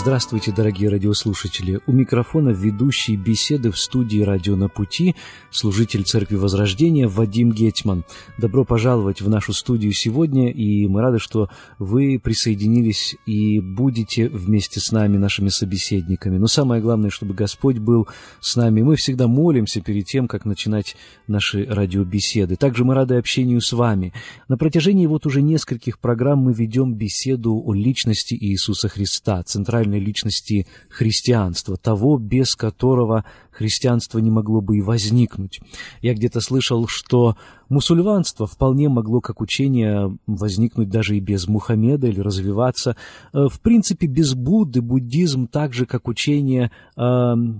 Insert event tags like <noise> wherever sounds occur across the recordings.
Здравствуйте, дорогие радиослушатели! У микрофона ведущий беседы в студии «Радио на пути» служитель Церкви Возрождения Вадим Гетман. Добро пожаловать в нашу студию сегодня, и мы рады, что вы присоединились и будете вместе с нами, нашими собеседниками. Но самое главное, чтобы Господь был с нами. Мы всегда молимся перед тем, как начинать наши радиобеседы. Также мы рады общению с вами. На протяжении вот уже нескольких программ мы ведем беседу о личности Иисуса Христа, центральной центральной личности христианства, того, без которого христианство не могло бы и возникнуть. Я где-то слышал, что мусульманство вполне могло как учение возникнуть даже и без Мухаммеда или развиваться. Э, в принципе, без Будды буддизм, так же как учение, э,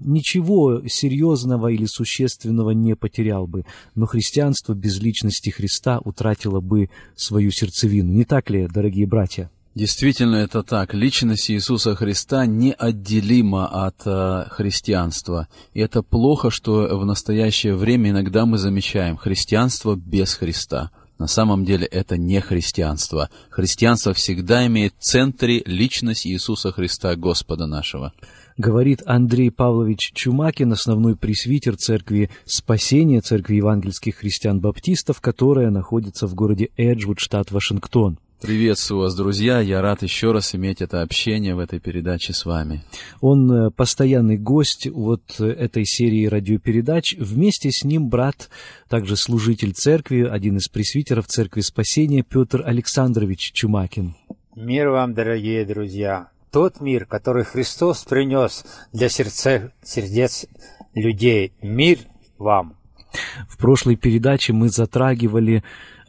ничего серьезного или существенного не потерял бы. Но христианство без личности Христа утратило бы свою сердцевину. Не так ли, дорогие братья? Действительно, это так. Личность Иисуса Христа неотделима от э, христианства. И это плохо, что в настоящее время иногда мы замечаем христианство без Христа. На самом деле это не христианство. Христианство всегда имеет в центре личность Иисуса Христа, Господа нашего. Говорит Андрей Павлович Чумакин, основной пресвитер Церкви Спасения, Церкви евангельских христиан-баптистов, которая находится в городе Эджвуд, штат Вашингтон. Приветствую вас, друзья. Я рад еще раз иметь это общение в этой передаче с вами. Он э, постоянный гость вот этой серии радиопередач. Вместе с ним брат, также служитель церкви, один из пресвитеров Церкви Спасения, Петр Александрович Чумакин. Мир вам, дорогие друзья. Тот мир, который Христос принес для сердце, сердец людей. Мир вам. В прошлой передаче мы затрагивали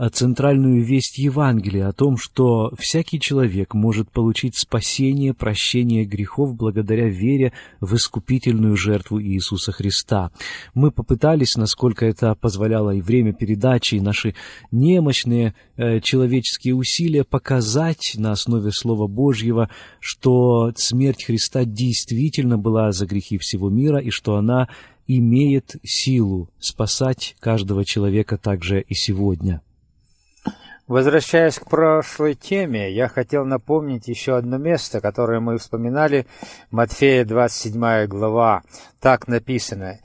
центральную весть Евангелия о том, что всякий человек может получить спасение, прощение грехов благодаря вере в искупительную жертву Иисуса Христа. Мы попытались, насколько это позволяло и время передачи, и наши немощные э, человеческие усилия показать на основе Слова Божьего, что смерть Христа действительно была за грехи всего мира и что она имеет силу спасать каждого человека также и сегодня. Возвращаясь к прошлой теме, я хотел напомнить еще одно место, которое мы вспоминали, Матфея 27 глава. Так написано.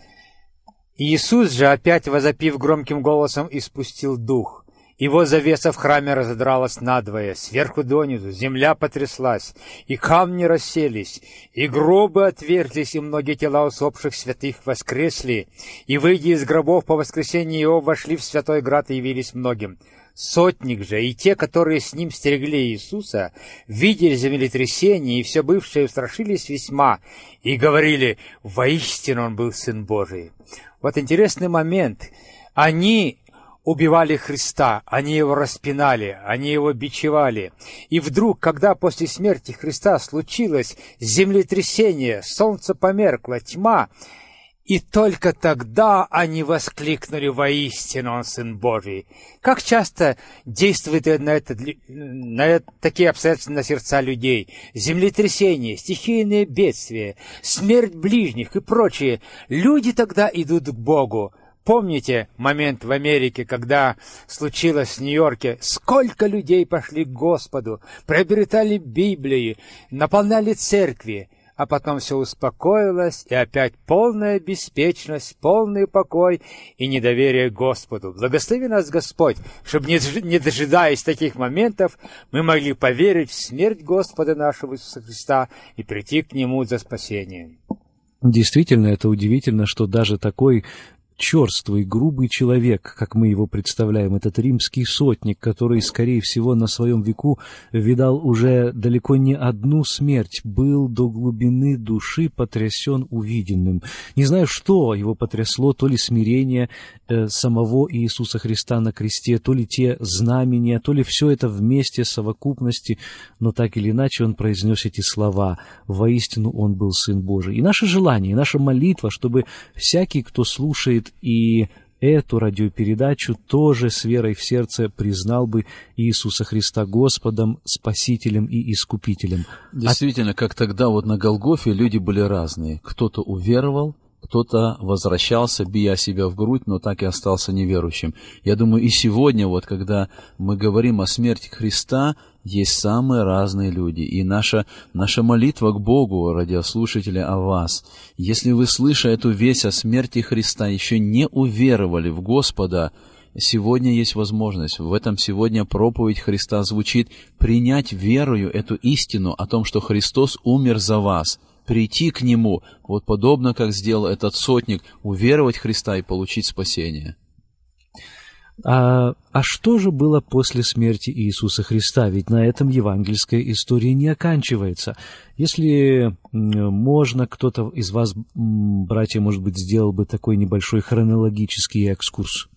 «Иисус же, опять возопив громким голосом, испустил дух. Вот завеса в храме разодралась надвое, сверху донизу, земля потряслась, и камни расселись, и гробы отверзлись, и многие тела усопших святых воскресли, и, выйдя из гробов по воскресенье его, вошли в святой град и явились многим». Сотник же и те, которые с ним стерегли Иисуса, видели землетрясение, и все бывшие устрашились весьма, и говорили, воистину он был Сын Божий. Вот интересный момент. Они убивали Христа, они его распинали, они его бичевали. И вдруг, когда после смерти Христа случилось землетрясение, солнце померкло, тьма, и только тогда они воскликнули воистину Он Сын Божий. Как часто действует на, это, на такие обстоятельства на сердца людей? Землетрясения, стихийные бедствия, смерть ближних и прочее. Люди тогда идут к Богу. Помните момент в Америке, когда случилось в Нью-Йорке? Сколько людей пошли к Господу, приобретали Библии, наполняли церкви а потом все успокоилось, и опять полная беспечность, полный покой и недоверие Господу. Благослови нас Господь, чтобы, не дожидаясь таких моментов, мы могли поверить в смерть Господа нашего Иисуса Христа и прийти к Нему за спасением. Действительно, это удивительно, что даже такой черствый, грубый человек, как мы его представляем, этот римский сотник, который, скорее всего, на своем веку видал уже далеко не одну смерть, был до глубины души потрясен увиденным. Не знаю, что его потрясло, то ли смирение э, самого Иисуса Христа на кресте, то ли те знамения, то ли все это вместе, совокупности, но так или иначе он произнес эти слова. Воистину он был Сын Божий. И наше желание, и наша молитва, чтобы всякий, кто слушает слушает и эту радиопередачу, тоже с верой в сердце признал бы Иисуса Христа Господом, Спасителем и Искупителем. Действительно, как тогда вот на Голгофе люди были разные. Кто-то уверовал, кто-то возвращался, бия себя в грудь, но так и остался неверующим. Я думаю, и сегодня, вот когда мы говорим о смерти Христа, есть самые разные люди. И наша, наша молитва к Богу, радиослушатели, о вас. Если вы, слыша эту весть о смерти Христа, еще не уверовали в Господа, сегодня есть возможность, в этом сегодня проповедь Христа звучит, принять верою эту истину о том, что Христос умер за вас – прийти к Нему, вот подобно, как сделал этот сотник, уверовать Христа и получить спасение. А, а что же было после смерти Иисуса Христа? Ведь на этом евангельская история не оканчивается. Если можно, кто-то из вас, братья, может быть, сделал бы такой небольшой хронологический экскурс.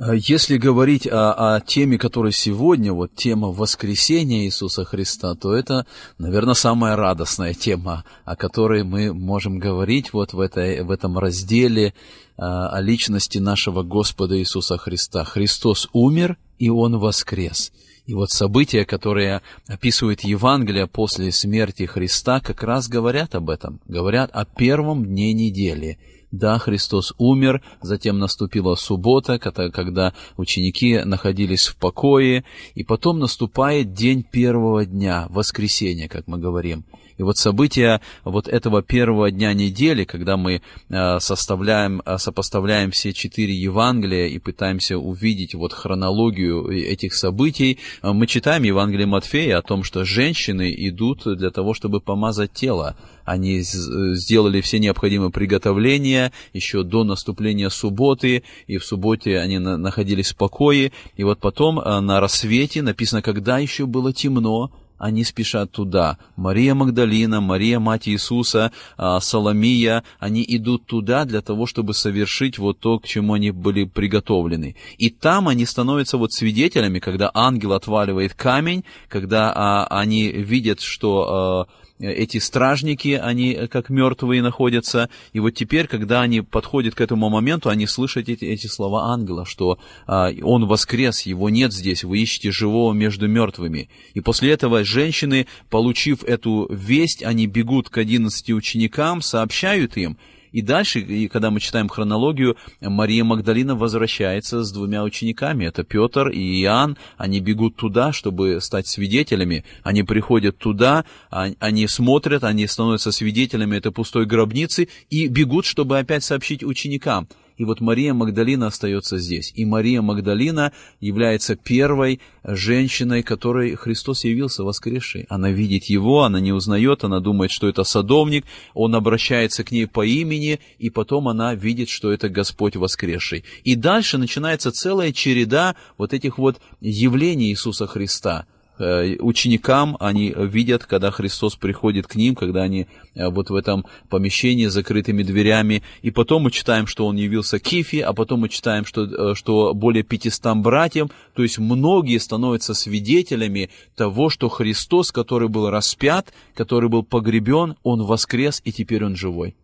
Э, если говорить о, о теме, которая сегодня, вот тема воскресения Иисуса Христа, то это, наверное, самая радостная тема, о которой мы можем говорить вот в, этой, в этом разделе э, о личности нашего Господа Иисуса Христа. Христос умер, и Он воскрес. И вот события, которые описывают Евангелие после смерти Христа, как раз говорят об этом, говорят о первом дне недели – да, Христос умер, затем наступила суббота, когда ученики находились в покое, и потом наступает день первого дня, воскресенье, как мы говорим. И вот события вот этого первого дня недели, когда мы э, составляем, э, сопоставляем все четыре Евангелия и пытаемся увидеть вот хронологию этих событий, э, мы читаем Евангелие Матфея о том, что женщины идут для того, чтобы помазать тело. Они сделали все необходимые приготовления еще до наступления субботы, и в субботе они находились в покое. И вот потом на рассвете написано, когда еще было темно, они спешат туда. Мария Магдалина, Мария, мать Иисуса, а, Соломия, они идут туда для того, чтобы совершить вот то, к чему они были приготовлены. И там они становятся вот свидетелями, когда ангел отваливает камень, когда а, они видят, что а, эти стражники, они э, как мертвые находятся, и вот теперь, когда они подходят к этому моменту, они слышат эти, эти слова ангела, что а, он воскрес, его нет здесь, вы ищете живого между мертвыми. И после этого женщины, получив эту весть, они бегут к одиннадцати ученикам, сообщают им, и дальше, и когда мы читаем хронологию, Мария Магдалина возвращается с двумя учениками. Это Петр и Иоанн. Они бегут туда, чтобы стать свидетелями. Они приходят туда, а, они смотрят, они становятся свидетелями этой пустой гробницы и бегут, чтобы опять сообщить ученикам. И вот Мария Магдалина остается здесь. И Мария Магдалина является первой женщиной, которой Христос явился воскресшей. Она видит его, она не узнает, она думает, что это садовник, он обращается к ней по имени, и потом она видит, что это Господь воскресший. И дальше начинается целая череда вот этих вот явлений Иисуса Христа – ученикам, они видят, когда Христос приходит к ним, когда они э, вот в этом помещении с закрытыми дверями, и потом мы читаем, что он явился Кифе, а потом мы читаем, что, э, что более 500 братьям, то есть многие становятся свидетелями того, что Христос, который был распят, который был погребен, он воскрес, и теперь он живой.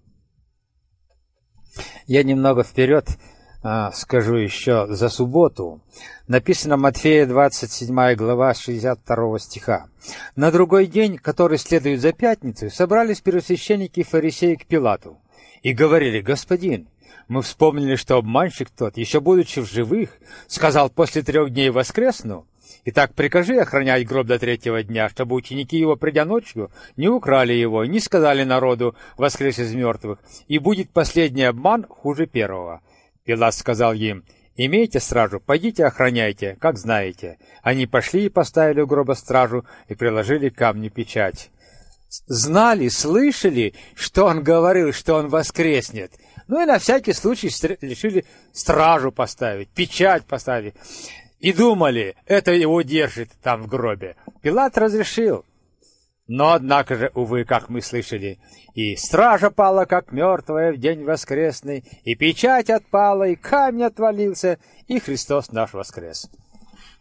Я немного вперед скажу еще за субботу. Написано Матфея 27 глава 62 стиха. На другой день, который следует за пятницей, собрались первосвященники и фарисеи к Пилату и говорили, «Господин, мы вспомнили, что обманщик тот, еще будучи в живых, сказал, после трех дней воскресну, Итак, прикажи охранять гроб до третьего дня, чтобы ученики его, придя ночью, не украли его, не сказали народу, воскрес из мертвых, и будет последний обман хуже первого. Пилат сказал им, «Имейте стражу, пойдите охраняйте, как знаете». Они пошли и поставили у гроба стражу и приложили к камню печать. Знали, слышали, что он говорил, что он воскреснет. Ну и на всякий случай решили стражу поставить, печать поставить. И думали, это его держит там в гробе. Пилат разрешил. Но, однако же, увы, как мы слышали, и стража пала, как мертвая в день воскресный, и печать отпала, и камень отвалился, и Христос наш воскрес.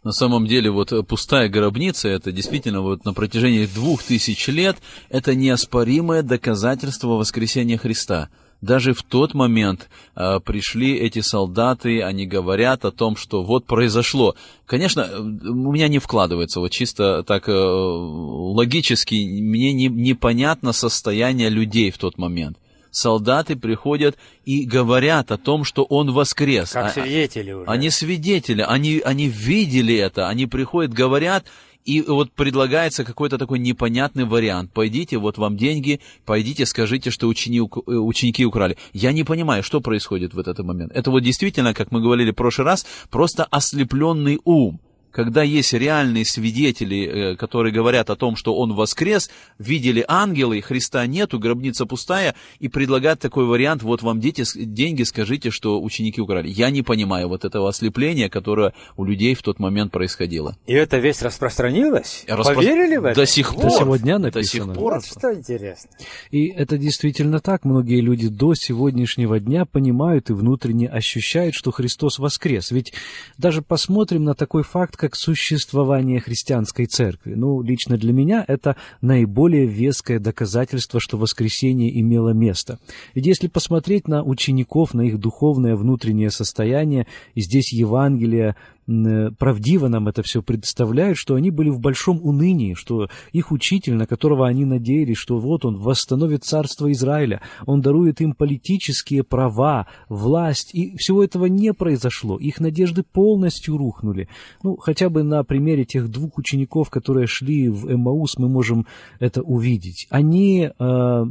На самом деле, вот пустая гробница, это действительно вот на протяжении двух тысяч лет, это неоспоримое доказательство воскресения Христа. Даже в тот момент э, пришли эти солдаты, они говорят о том, что вот произошло. Конечно, у меня не вкладывается, вот чисто так э, логически, мне не, непонятно состояние людей в тот момент. Солдаты приходят и говорят о том, что он воскрес. Как а, свидетели уже. Они свидетели, они, они видели это, они приходят, говорят, и вот предлагается какой-то такой непонятный вариант. Пойдите, вот вам деньги, пойдите, скажите, что учени, э, ученики украли. Я не понимаю, что происходит в этот момент. Это вот действительно, как мы говорили в прошлый раз, просто ослепленный ум когда есть реальные свидетели, э, которые говорят о том, что он воскрес, видели ангелы, Христа нету, гробница пустая, и предлагают такой вариант, вот вам дети, деньги, скажите, что ученики украли. Я не понимаю вот этого ослепления, которое у людей в тот момент происходило. И это весь распространилось? Распро... Поверили в это? До сих пор. До сегодня написано. До сих пор. Вот что интересно. И это действительно так. Многие люди до сегодняшнего дня понимают и внутренне ощущают, что Христос воскрес. Ведь даже посмотрим на такой факт, как существование христианской церкви. Ну, лично для меня это наиболее веское доказательство, что воскресение имело место. Ведь если посмотреть на учеников, на их духовное внутреннее состояние, и здесь Евангелие правдиво нам это все представляют, что они были в большом унынии, что их учитель, на которого они надеялись, что вот он восстановит царство Израиля, он дарует им политические права, власть, и всего этого не произошло, их надежды полностью рухнули. Ну, хотя бы на примере тех двух учеников, которые шли в Эмаус, мы можем это увидеть. Они, э,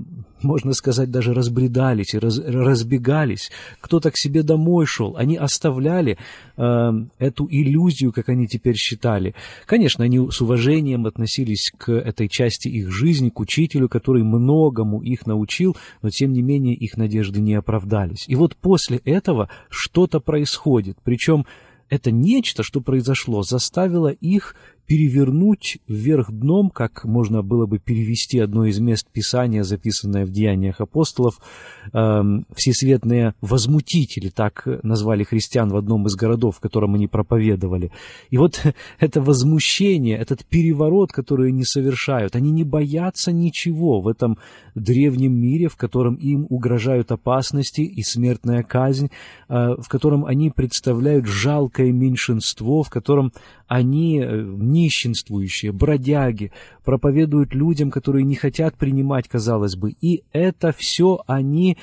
можно сказать, даже разбредались и раз, разбегались, кто-то к себе домой шел, они оставляли э, эту иллюзию, как они теперь считали. Конечно, они с уважением относились к этой части их жизни, к учителю, который многому их научил, но тем не менее их надежды не оправдались. И вот после этого что-то происходит, причем это нечто, что произошло, заставило их перевернуть вверх дном, как можно было бы перевести одно из мест Писания, записанное в Деяниях апостолов, э, всесветные возмутители, так назвали христиан в одном из городов, в котором они проповедовали. И вот <laughs> это возмущение, этот переворот, который они совершают, они не боятся ничего в этом древнем мире, в котором им угрожают опасности и смертная казнь, э, в котором они представляют жалкое меньшинство, в котором они э, нищенствующие, бродяги, проповедуют людям, которые не хотят принимать, казалось бы, и это все они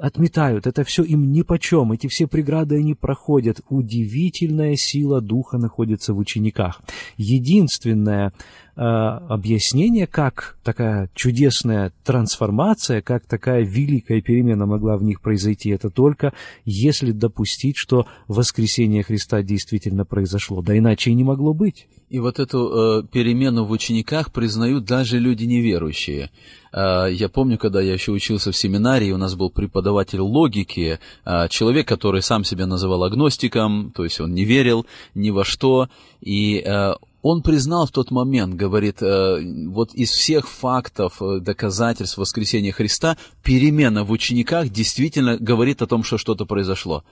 отметают, это все им нипочем, эти все преграды они проходят. Удивительная сила Духа находится в учениках. Единственное, Э, объяснение, как такая чудесная трансформация, как такая великая перемена могла в них произойти, это только если допустить, что воскресение Христа действительно произошло. Да иначе и не могло быть. И вот эту э, перемену в учениках признают даже люди неверующие. Э, я помню, когда я еще учился в семинарии, у нас был преподаватель логики, э, человек, который сам себя называл агностиком, то есть он не верил ни во что, и э, он признал в тот момент, говорит, э, вот из всех фактов, э, доказательств воскресения Христа, перемена в учениках действительно говорит о том, что что-то произошло.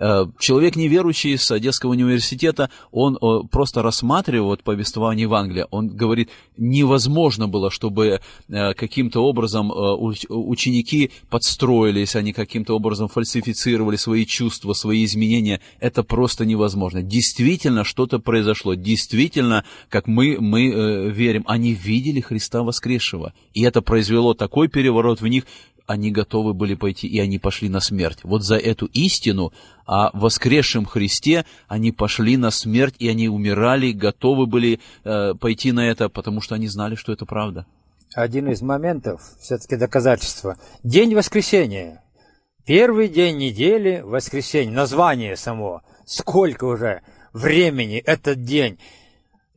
Э, человек неверующий с Одесского университета, он э, просто рассматривает повествование Евангелия. Он говорит, невозможно было, чтобы э, каким-то образом ученики подстроились, они каким-то образом фальсифицировали свои чувства, свои изменения. Это просто невозможно. Действительно что-то произошло. Действительно, как мы, мы верим, они видели Христа воскресшего. И это произвело такой переворот в них, они готовы были пойти, и они пошли на смерть. Вот за эту истину о воскресшем Христе они пошли на смерть, и они умирали, готовы были э, пойти на это, потому что они знали, что это правда. Один из моментов, все-таки доказательства. День воскресения. Первый день недели, воскресенье, название само. Сколько уже времени этот день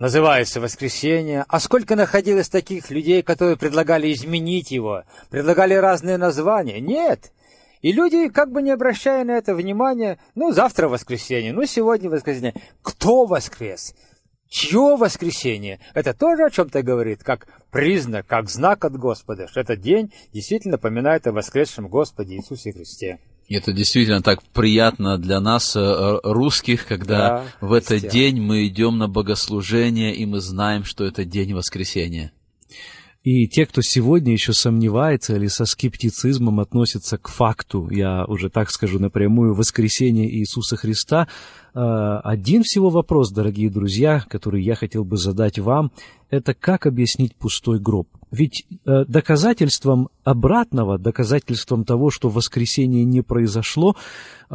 называется воскресенье, а сколько находилось таких людей, которые предлагали изменить его, предлагали разные названия? Нет. И люди, как бы не обращая на это внимания, ну, завтра воскресенье, ну, сегодня воскресенье. Кто воскрес? Чье воскресенье? Это тоже о чем-то говорит, как признак, как знак от Господа, что этот день действительно напоминает о воскресшем Господе Иисусе Христе. Это действительно так приятно для нас, э, русских, когда да, в этот день мы идем на богослужение, и мы знаем, что это день воскресения. И те, кто сегодня еще сомневается или со скептицизмом относится к факту, я уже так скажу напрямую, воскресения Иисуса Христа, э, один всего вопрос, дорогие друзья, который я хотел бы задать вам, это как объяснить пустой гроб? Ведь э, доказательством обратного, доказательством того, что воскресение не произошло,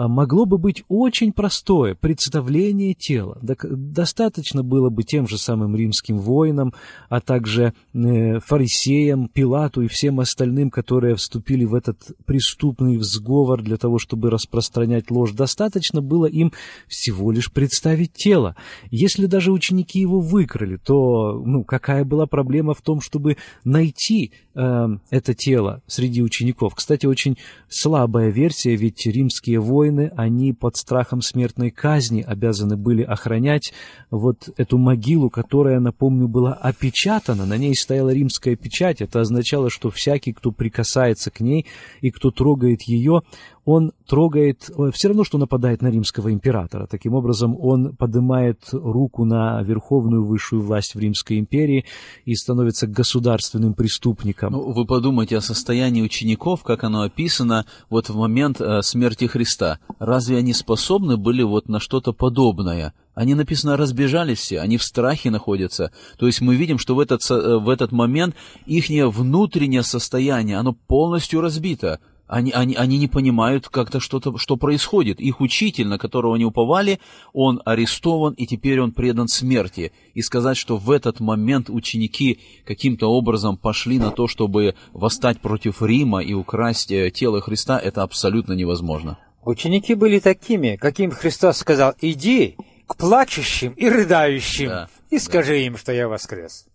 могло бы быть очень простое представление тела. Достаточно было бы тем же самым римским воинам, а также э, фарисеям, Пилату и всем остальным, которые вступили в этот преступный сговор для того, чтобы распространять ложь. Достаточно было им всего лишь представить тело. Если даже ученики его выкрали, то ну, какая была проблема в том, чтобы найти э, это тело среди учеников. Кстати, очень слабая версия, ведь римские воины, они под страхом смертной казни обязаны были охранять вот эту могилу, которая, напомню, была опечатана, на ней стояла римская печать. Это означало, что всякий, кто прикасается к ней и кто трогает ее, он трогает, все равно, что нападает на римского императора. Таким образом, он поднимает руку на верховную высшую власть в Римской империи и становится государственным преступником. Ну, вы подумайте о состоянии учеников, как оно описано вот в момент э, смерти Христа. Разве они способны были вот на что-то подобное? Они, написано, разбежались все, они в страхе находятся. То есть мы видим, что в этот, э, в этот момент их внутреннее состояние, оно полностью разбито. Они, они, они не понимают как-то что-то, что происходит. Их учитель, на которого они уповали, он арестован, и теперь он предан смерти. И сказать, что в этот момент ученики каким-то образом пошли на то, чтобы восстать против Рима и украсть э, тело Христа, это абсолютно невозможно. Ученики были такими, каким Христос сказал, иди к плачущим и рыдающим, да, и скажи да. им, что я воскрес.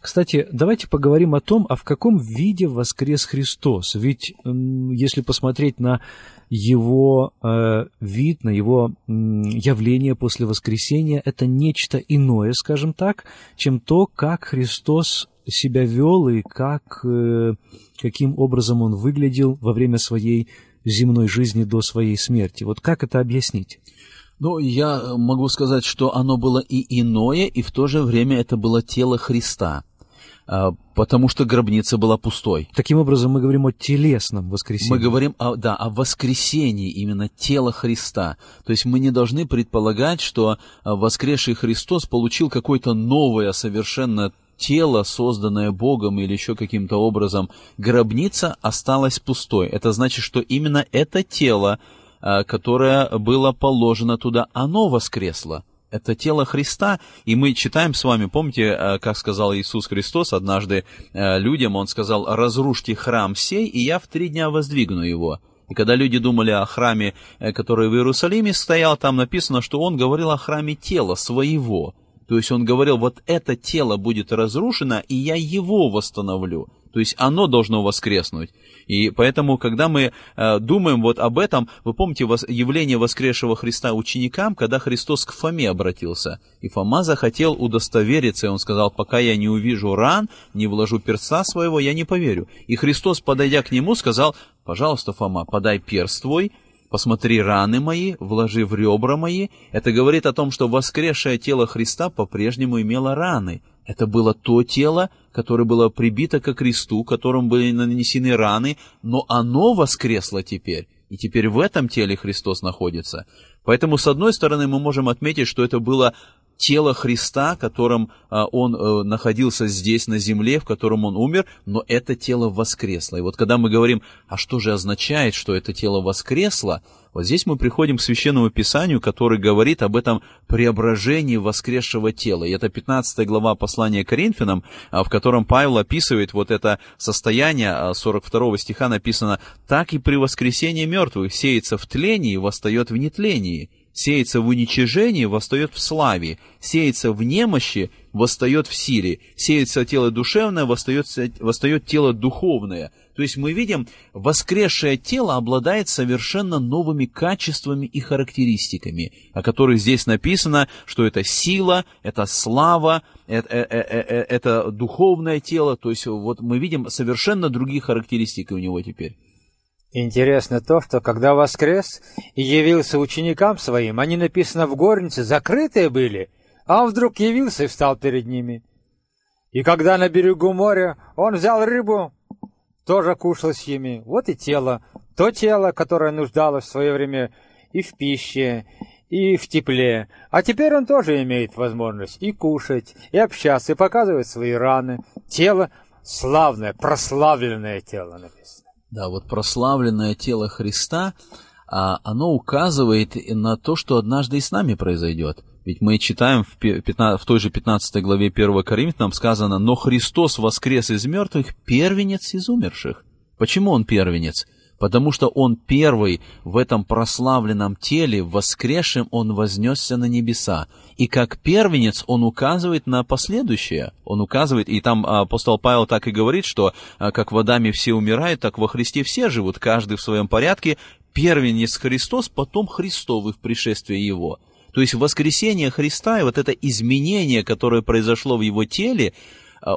Кстати, давайте поговорим о том, а в каком виде воскрес Христос. Ведь если посмотреть на его э, вид, на его э, явление после воскресения, это нечто иное, скажем так, чем то, как Христос себя вел и как, э, каким образом он выглядел во время своей земной жизни до своей смерти. Вот как это объяснить? Ну, я могу сказать, что оно было и иное, и в то же время это было тело Христа. А, потому что гробница была пустой. Таким образом, мы говорим о телесном воскресении. Мы говорим о, да, о воскресении именно тела Христа. То есть мы не должны предполагать, что а, воскресший Христос получил какое-то новое совершенно тело, созданное Богом или еще каким-то образом. Гробница осталась пустой. Это значит, что именно это тело, которое было положено туда, оно воскресло это тело Христа, и мы читаем с вами, помните, э, как сказал Иисус Христос однажды э, людям, Он сказал, разрушьте храм сей, и я в три дня воздвигну его. И когда люди думали о храме, э, который в Иерусалиме стоял, там написано, что Он говорил о храме тела своего. То есть Он говорил, вот это тело будет разрушено, и я его восстановлю. То есть оно должно воскреснуть. И поэтому, когда мы э, думаем вот об этом, вы помните вос, явление воскресшего Христа ученикам, когда Христос к Фоме обратился. И Фома захотел удостовериться, и он сказал, пока я не увижу ран, не вложу перста своего, я не поверю. И Христос, подойдя к нему, сказал, пожалуйста, Фома, подай перст твой, посмотри раны мои, вложи в ребра мои. Это говорит о том, что воскресшее тело Христа по-прежнему имело раны. Это было то тело, которое было прибито ко кресту, которым были нанесены раны, но оно воскресло теперь, и теперь в этом теле Христос находится. Поэтому, с одной стороны, мы можем отметить, что это было тело Христа, которым а, он а, находился здесь, на земле, в котором он умер, но это тело воскресло. И вот когда мы говорим, а что же означает, что это тело воскресло, вот здесь мы приходим к Священному Писанию, который говорит об этом преображении воскресшего тела. И это 15 глава послания Коринфянам, а, в котором Павел описывает вот это состояние, 42 стиха написано, «Так и при воскресении мертвых сеется в тлении и восстает в нетлении» сеется в уничижении, восстает в славе, сеется в немощи, восстает в силе, сеется тело душевное, восстает, восстает тело духовное. То есть мы видим, воскресшее тело обладает совершенно новыми качествами и характеристиками, о которых здесь написано, что это сила, это слава, это, это, это, это духовное тело. То есть вот мы видим совершенно другие характеристики у него теперь. Интересно то, что когда воскрес и явился ученикам своим, они, написано в горнице, закрытые были, а он вдруг явился и встал перед ними. И когда на берегу моря он взял рыбу, тоже кушал с ними. Вот и тело. То тело, которое нуждалось в свое время и в пище, и в тепле. А теперь он тоже имеет возможность и кушать, и общаться, и показывать свои раны. Тело славное, прославленное тело написано. Да, вот прославленное тело Христа, а, оно указывает на то, что однажды и с нами произойдет. Ведь мы читаем в, 15, в той же 15 главе 1 Коринфянам сказано, «Но Христос воскрес из мертвых, первенец из умерших». Почему Он первенец? Потому что Он первый в этом прославленном теле, воскресшем Он вознесся на небеса. И как первенец Он указывает на последующее. Он указывает, и там апостол Павел так и говорит, что а, как в Адаме все умирают, так во Христе все живут, каждый в своем порядке. Первенец Христос, потом Христовый в пришествии Его. То есть воскресение Христа и вот это изменение, которое произошло в Его теле, а,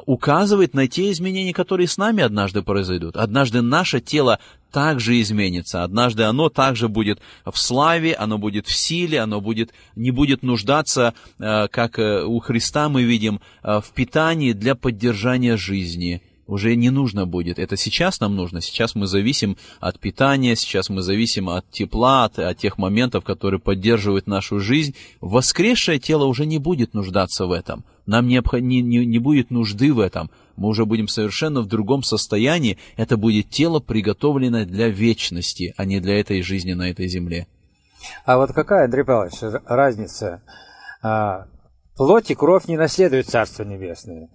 указывает на те изменения, которые с нами однажды произойдут. Однажды наше тело также изменится. Однажды оно также будет в славе, оно будет в силе, оно будет, не будет нуждаться, а, как э, у Христа мы видим, в питании для поддержания жизни уже не нужно будет. Это сейчас нам нужно. Сейчас мы зависим от питания, сейчас мы зависим от тепла, от, от тех моментов, которые поддерживают нашу жизнь. Воскресшее тело уже не будет нуждаться в этом. Нам не, не, не, будет нужды в этом. Мы уже будем совершенно в другом состоянии. Это будет тело, приготовленное для вечности, а не для этой жизни на этой земле. А вот какая, Андрей Павлович, разница? А, плоть и кровь не наследуют Царство Небесное.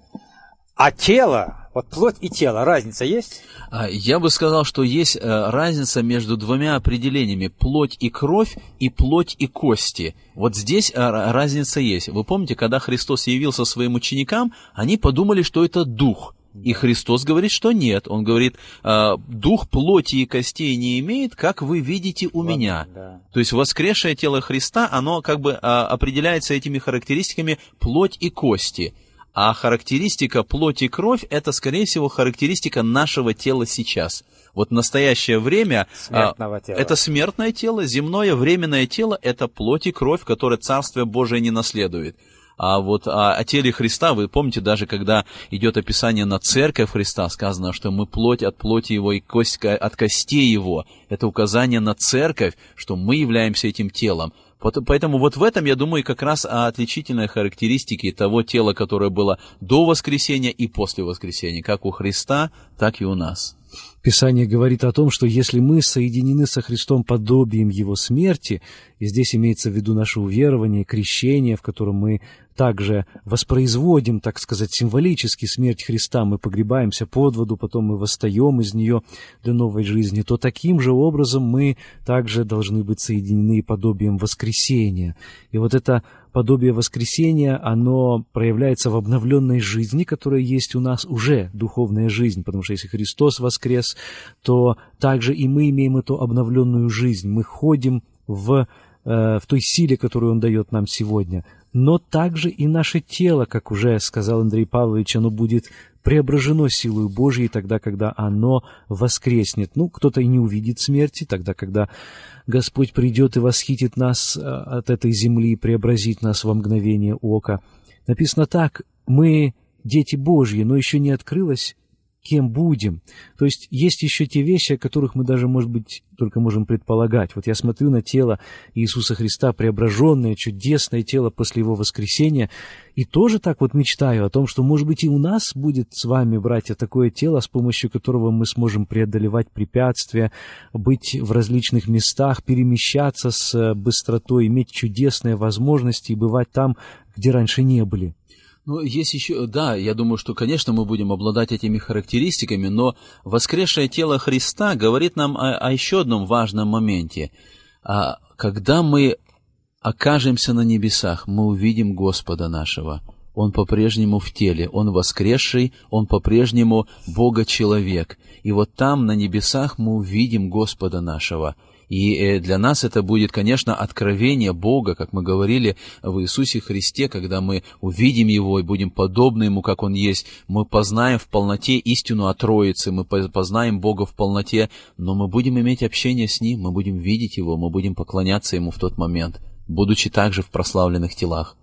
А тело, вот плоть и тело, разница есть? А, я бы сказал, что есть э, разница между двумя определениями плоть и кровь и плоть и кости. Вот здесь э, разница есть. Вы помните, когда Христос явился своим ученикам, они подумали, что это дух. И Христос говорит, что нет. Он говорит, «Э, дух плоти и костей не имеет, как вы видите у Ладно, меня. Да. То есть воскресшее тело Христа, оно как бы определяется этими характеристиками плоть и кости. А характеристика плоть и кровь – это, скорее всего, характеристика нашего тела сейчас. Вот в настоящее время а, тела. это смертное тело, земное временное тело – это плоть и кровь, которое Царствие Божие не наследует. А вот а, о теле Христа, вы помните, даже когда идет описание на церковь Христа, сказано, что мы плоть от плоти Его и кость от костей Его. Это указание на церковь, что мы являемся этим телом. Поэтому вот в этом, я думаю, как раз отличительные характеристики того тела, которое было до воскресения и после воскресения, как у Христа, так и у нас. Писание говорит о том, что если мы соединены со Христом подобием Его смерти, и здесь имеется в виду наше уверование, крещение, в котором мы также воспроизводим, так сказать, символически смерть Христа, мы погребаемся под воду, потом мы восстаем из нее для новой жизни, то таким же образом мы также должны быть соединены подобием воскресения. И вот это подобие воскресения, оно проявляется в обновленной жизни, которая есть у нас уже, духовная жизнь, потому что если Христос воскрес, то также и мы имеем эту обновленную жизнь. Мы ходим в, э, в той силе, которую Он дает нам сегодня но также и наше тело, как уже сказал Андрей Павлович, оно будет преображено силой Божьей тогда, когда оно воскреснет. Ну, кто-то и не увидит смерти, тогда, когда Господь придет и восхитит нас э, от этой земли, преобразит нас во мгновение ока. Написано так, мы дети Божьи, но еще не открылась кем будем. То есть есть еще те вещи, о которых мы даже, может быть, только можем предполагать. Вот я смотрю на тело Иисуса Христа, преображенное, чудесное тело после Его воскресения, и тоже так вот мечтаю о том, что, может быть, и у нас будет с вами, братья, такое тело, с помощью которого мы сможем преодолевать препятствия, быть в различных местах, перемещаться с быстротой, иметь чудесные возможности и бывать там, где раньше не были. Ну, есть еще, да, я думаю, что, конечно, мы будем обладать этими характеристиками, но воскресшее тело Христа говорит нам о, о еще одном важном моменте. А, когда мы окажемся на небесах, мы увидим Господа нашего. Он по-прежнему в теле, Он воскресший, Он по-прежнему Бога-человек. И вот там, на небесах, мы увидим Господа нашего – и э, для нас это будет, конечно, откровение Бога, как мы говорили в Иисусе Христе, когда мы увидим Его и будем подобны Ему, как Он есть. Мы познаем в полноте истину о Троице, мы познаем Бога в полноте, но мы будем иметь общение с Ним, мы будем видеть Его, мы будем поклоняться Ему в тот момент, будучи также в прославленных телах.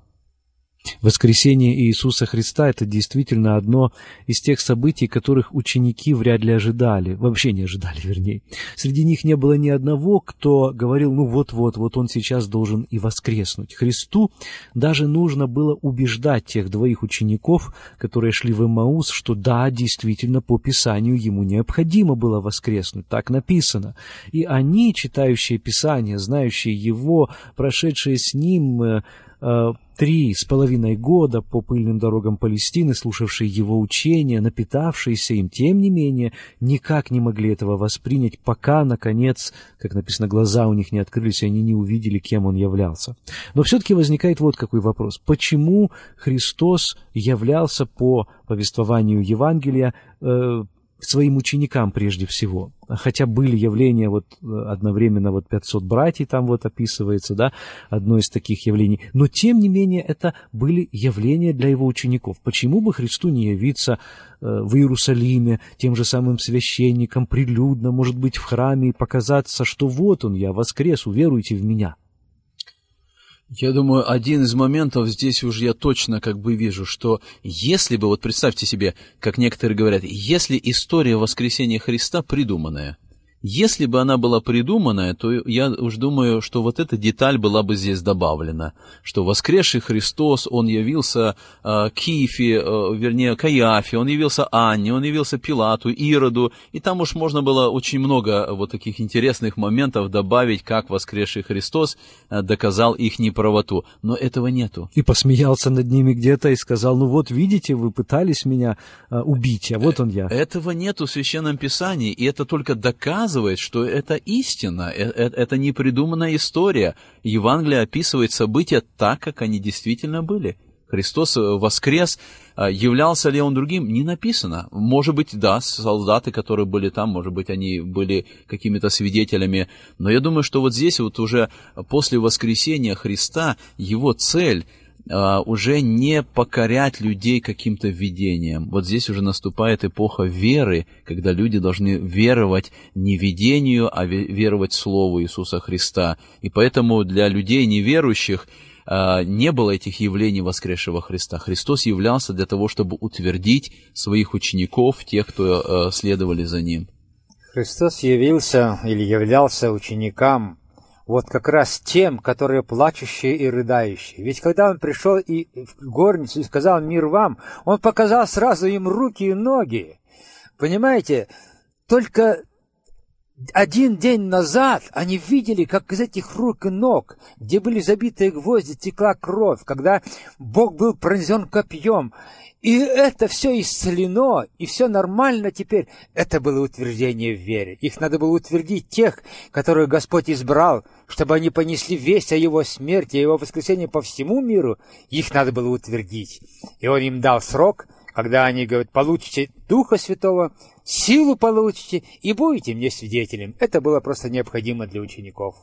Воскресение Иисуса Христа – это действительно одно из тех событий, которых ученики вряд ли ожидали, вообще не ожидали, <laughs> вернее. Среди них не было ни одного, кто говорил, ну вот-вот, вот он сейчас должен и воскреснуть. Христу даже нужно было убеждать тех двоих учеников, которые шли в Эмаус, что да, действительно, по Писанию ему необходимо было воскреснуть, так написано. И они, читающие Писание, знающие его, прошедшие с ним э, три с половиной года по пыльным дорогам Палестины, слушавшие его учения, напитавшиеся им, тем не менее, никак не могли этого воспринять, пока, наконец, как написано, глаза у них не открылись, и они не увидели, кем он являлся. Но все-таки возникает вот какой вопрос. Почему Христос являлся по повествованию Евангелия э, своим ученикам прежде всего. Хотя были явления, вот э, одновременно вот 500 братьев там вот описывается, да, одно из таких явлений. Но тем не менее это были явления для его учеников. Почему бы Христу не явиться э, в Иерусалиме тем же самым священником, прилюдно, может быть, в храме и показаться, что вот он, я воскрес, уверуйте в меня? Я думаю, один из моментов здесь уже я точно как бы вижу, что если бы, вот представьте себе, как некоторые говорят, если история воскресения Христа придуманная – если бы она была придуманная, то я уж думаю, что вот эта деталь была бы здесь добавлена, что воскресший Христос, Он явился э, Кифе, э, вернее, Каяфе, Он явился Анне, Он явился Пилату, Ироду, и там уж можно было очень много вот таких интересных моментов добавить, как воскресший Христос э, доказал их неправоту. Но этого нету. И посмеялся над ними где-то и сказал, ну вот видите, вы пытались меня э, убить, а вот он я. Этого нету в Священном Писании, и это только доказывает, показывает, что это истина, э, э, это не придуманная история. Евангелие описывает события так, как они действительно были. Христос э, воскрес, являлся ли он другим, не написано. Может быть, да, солдаты, которые были там, может быть, они были какими-то свидетелями, но я думаю, что вот здесь вот уже после воскресения Христа его цель а, уже не покорять людей каким-то видением. Вот здесь уже наступает эпоха веры, когда люди должны веровать не видению, а веровать Слову Иисуса Христа. И поэтому для людей неверующих а, не было этих явлений воскресшего Христа. Христос являлся для того, чтобы утвердить своих учеников, тех, кто а, следовали за Ним. Христос явился или являлся ученикам вот как раз тем, которые плачущие и рыдающие. Ведь когда он пришел и в горницу и сказал «мир вам», он показал сразу им руки и ноги. Понимаете, только один день назад они видели, как из этих рук и ног, где были забитые гвозди, текла кровь, когда Бог был пронзен копьем. И это все исцелено, и все нормально теперь. Это было утверждение в вере. Их надо было утвердить тех, которых Господь избрал, чтобы они понесли весть о Его смерти, о Его воскресении по всему миру. Их надо было утвердить. И Он им дал срок, когда они говорят, получите Духа Святого, силу получите и будете мне свидетелем. Это было просто необходимо для учеников.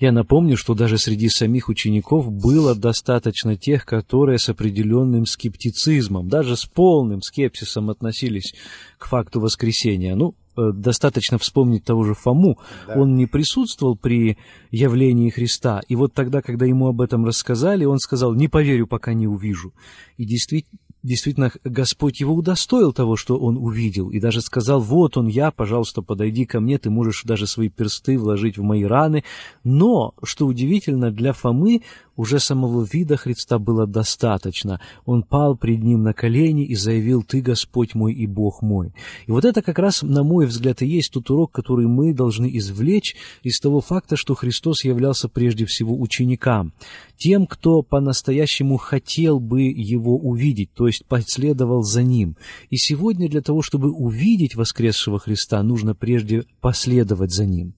Я напомню, что даже среди самих учеников было достаточно тех, которые с определенным скептицизмом, даже с полным скепсисом относились к факту воскресения. Ну, э, достаточно вспомнить того же Фому. Да. Он не присутствовал при явлении Христа. И вот тогда, когда ему об этом рассказали, он сказал, не поверю, пока не увижу. И действительно, действительно Господь его удостоил того, что он увидел, и даже сказал, вот он я, пожалуйста, подойди ко мне, ты можешь даже свои персты вложить в мои раны. Но, что удивительно, для Фомы уже самого вида Христа было достаточно. Он пал пред ним на колени и заявил «Ты, Господь мой и Бог мой». И вот это как раз, на мой взгляд, и есть тот урок, который мы должны извлечь из того факта, что Христос являлся прежде всего ученикам, тем, кто по-настоящему хотел бы его увидеть, то есть последовал за ним. И сегодня для того, чтобы увидеть воскресшего Христа, нужно прежде последовать за ним.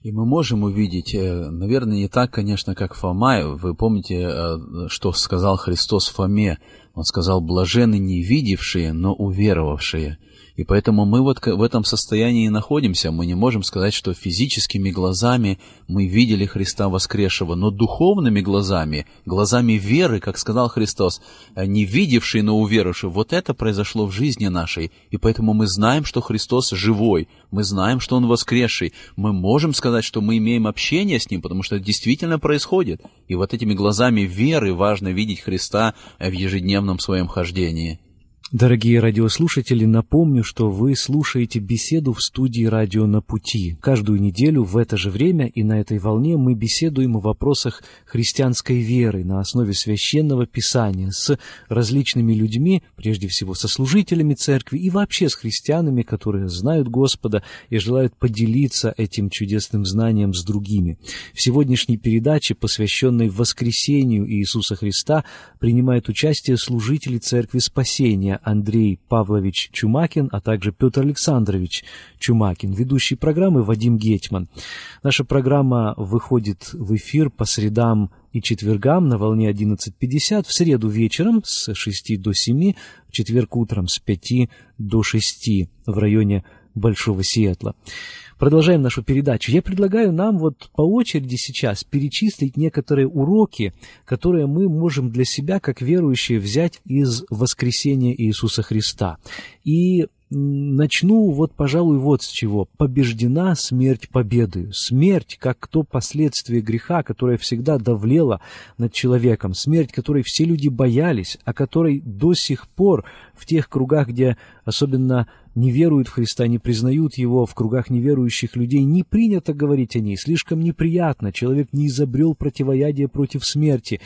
И мы можем увидеть, э, наверное, не так, конечно, как Фома. Вы помните, э, что сказал Христос Фоме? Он сказал, блажены не видевшие, но уверовавшие. И поэтому мы вот в этом состоянии и находимся. Мы не можем сказать, что физическими глазами мы видели Христа воскресшего, но духовными глазами, глазами веры, как сказал Христос, не видевший, но уверовавший, вот это произошло в жизни нашей. И поэтому мы знаем, что Христос живой, мы знаем, что Он воскресший. Мы можем сказать, что мы имеем общение с Ним, потому что это действительно происходит. И вот этими глазами веры важно видеть Христа в ежедневном своем хождении. Дорогие радиослушатели, напомню, что вы слушаете беседу в студии «Радио на пути». Каждую неделю в это же время и на этой волне мы беседуем о вопросах христианской веры на основе священного писания с различными людьми, прежде всего со служителями церкви и вообще с христианами, которые знают Господа и желают поделиться этим чудесным знанием с другими. В сегодняшней передаче, посвященной воскресению Иисуса Христа, принимают участие служители Церкви Спасения, Андрей Павлович Чумакин, а также Петр Александрович Чумакин, ведущий программы Вадим Гетман. Наша программа выходит в эфир по средам и четвергам на волне 11.50, в среду вечером с 6 до 7, в четверг утром с 5 до 6 в районе Большого Сиэтла. Продолжаем нашу передачу. Я предлагаю нам вот по очереди сейчас перечислить некоторые уроки, которые мы можем для себя, как верующие, взять из воскресения Иисуса Христа. И начну вот, пожалуй, вот с чего. Побеждена смерть победою. Смерть, как то последствие греха, которое всегда давлело над человеком. Смерть, которой все люди боялись, о которой до сих пор в тех кругах, где особенно не веруют в Христа, не признают Его, в кругах неверующих людей не принято говорить о ней, слишком неприятно, человек не изобрел противоядие против смерти.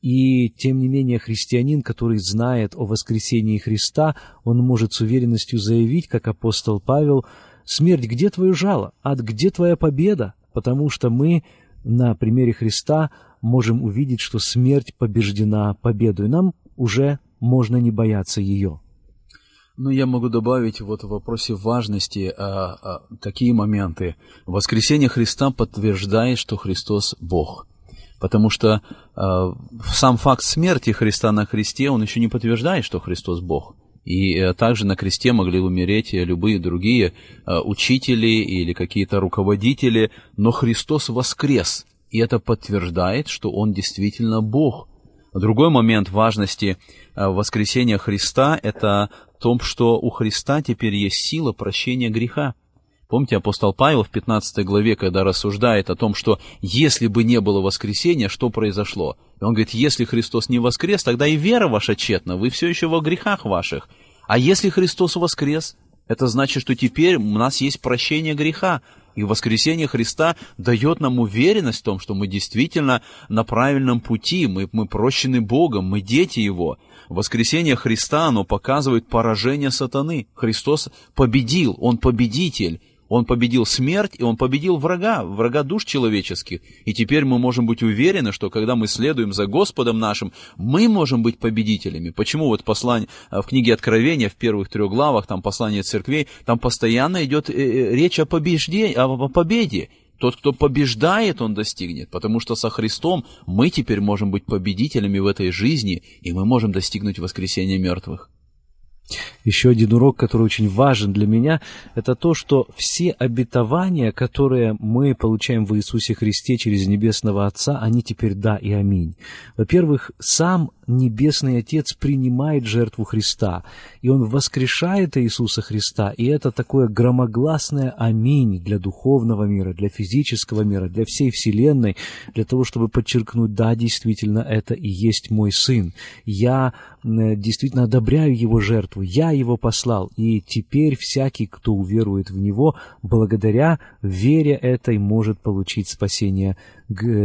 И, тем не менее, христианин, который знает о воскресении Христа, он может с уверенностью заявить, как апостол Павел, «Смерть, где твое жало? Ад, где твоя победа?» Потому что мы на примере Христа можем увидеть, что смерть побеждена победой. Нам уже можно не бояться ее. Ну, я могу добавить вот в вопросе важности а, а, такие моменты. Воскресение Христа подтверждает, что Христос Бог. Потому что а, сам факт смерти Христа на кресте, он еще не подтверждает, что Христос Бог. И а, также на кресте могли умереть любые другие а, учители или какие-то руководители, но Христос воскрес. И это подтверждает, что Он действительно Бог. Другой момент важности воскресения Христа – это том, что у Христа теперь есть сила прощения греха. Помните, апостол Павел в 15 главе, когда рассуждает о том, что если бы не было воскресения, что произошло? И он говорит, если Христос не воскрес, тогда и вера ваша тщетна, вы все еще во грехах ваших. А если Христос воскрес, это значит, что теперь у нас есть прощение греха. И воскресение Христа дает нам уверенность в том, что мы действительно на правильном пути, мы, мы прощены Богом, мы дети Его. Воскресение Христа, оно показывает поражение сатаны. Христос победил, Он победитель. Он победил смерть, и Он победил врага, врага душ человеческих. И теперь мы можем быть уверены, что когда мы следуем за Господом нашим, мы можем быть победителями. Почему вот послание в книге Откровения, в первых трех главах, там послание церквей, там постоянно идет э, э, речь о, побежде, о победе. Тот, кто побеждает, он достигнет, потому что со Христом мы теперь можем быть победителями в этой жизни, и мы можем достигнуть воскресения мертвых. Еще один урок, который очень важен для меня, это то, что все обетования, которые мы получаем в Иисусе Христе через Небесного Отца, они теперь да и аминь. Во-первых, сам Небесный Отец принимает жертву Христа, и Он воскрешает Иисуса Христа, и это такое громогласное аминь для духовного мира, для физического мира, для всей Вселенной, для того, чтобы подчеркнуть, да, действительно, это и есть мой Сын. Я действительно одобряю Его жертву, я Его послал, и теперь всякий, кто уверует в Него, благодаря вере этой может получить спасение,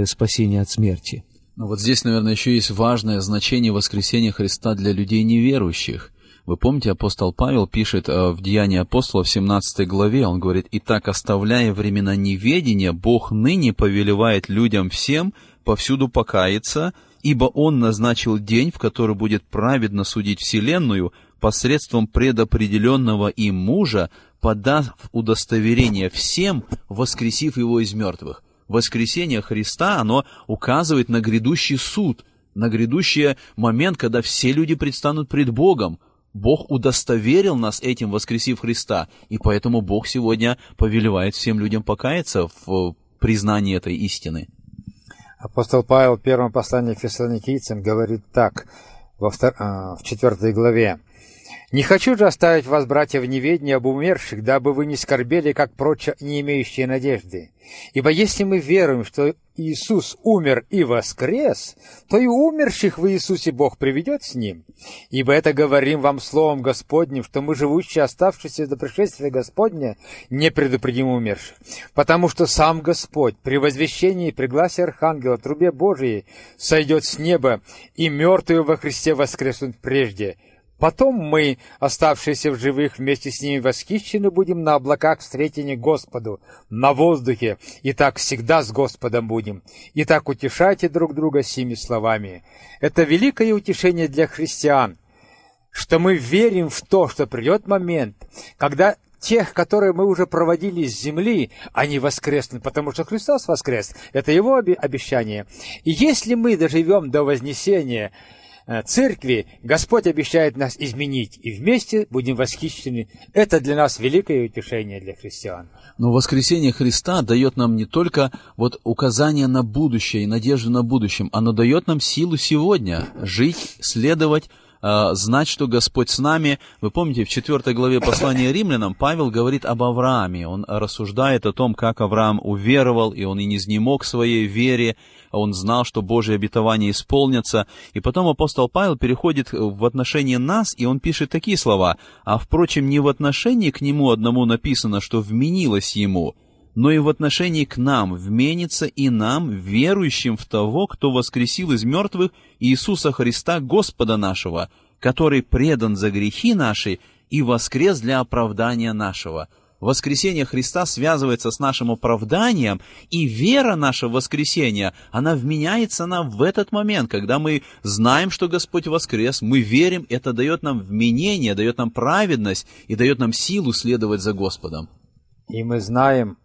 спасение от смерти. Но вот здесь, наверное, еще есть важное значение воскресения Христа для людей неверующих. Вы помните, апостол Павел пишет э, в Деянии апостола в 17 главе, он говорит, «Итак, оставляя времена неведения, Бог ныне повелевает людям всем повсюду покаяться, ибо Он назначил день, в который будет праведно судить вселенную посредством предопределенного им мужа, подав удостоверение всем, воскресив его из мертвых. Воскресение Христа, оно указывает на грядущий суд, на грядущий момент, когда все люди предстанут пред Богом. Бог удостоверил нас этим, воскресив Христа, и поэтому Бог сегодня повелевает всем людям покаяться в признании этой истины. Апостол Павел в первом послании к фессалоникийцам говорит так, во втор... А, в четвертой главе. Не хочу же оставить вас, братья, в неведении об умерших, дабы вы не скорбели, как прочие, не имеющие надежды. Ибо если мы веруем, что Иисус умер и воскрес, то и умерших в Иисусе Бог приведет с Ним. Ибо это говорим вам словом Господним, что мы, живущие, оставшиеся до пришествия Господня, не предупредим умерших. Потому что сам Господь при возвещении и при гласе Архангела, трубе Божией, сойдет с неба, и мертвые во Христе воскреснут прежде – Потом мы, оставшиеся в живых, вместе с ними восхищены будем на облаках встретения Господу, на воздухе, и так всегда с Господом будем. И так утешайте друг друга сими словами. Это великое утешение для христиан, что мы верим в то, что придет момент, когда тех, которые мы уже проводили с земли, они воскреснут, потому что Христос воскрес. Это Его обещание. И если мы доживем до Вознесения, церкви Господь обещает нас изменить, и вместе будем восхищены. Это для нас великое утешение для христиан. Но воскресение Христа дает нам не только вот указание на будущее и надежду на будущем, оно дает нам силу сегодня жить, следовать а, знать, что Господь с нами. Вы помните, в 4 главе послания римлянам Павел говорит об Аврааме. Он рассуждает о том, как Авраам уверовал, и он и не изнемог своей вере, он знал, что Божьи обетования исполнятся. И потом апостол Павел переходит в отношении нас, и он пишет такие слова. «А, впрочем, не в отношении к нему одному написано, что вменилось ему, но и в отношении к нам вменится и нам, верующим в того, кто воскресил из мертвых Иисуса Христа, Господа нашего, который предан за грехи наши и воскрес для оправдания нашего». Воскресение Христа связывается с нашим оправданием, и вера наша в воскресение, она вменяется нам в этот момент, когда мы знаем, что Господь воскрес, мы верим, это дает нам вменение, дает нам праведность и дает нам силу следовать за Господом. И мы знаем,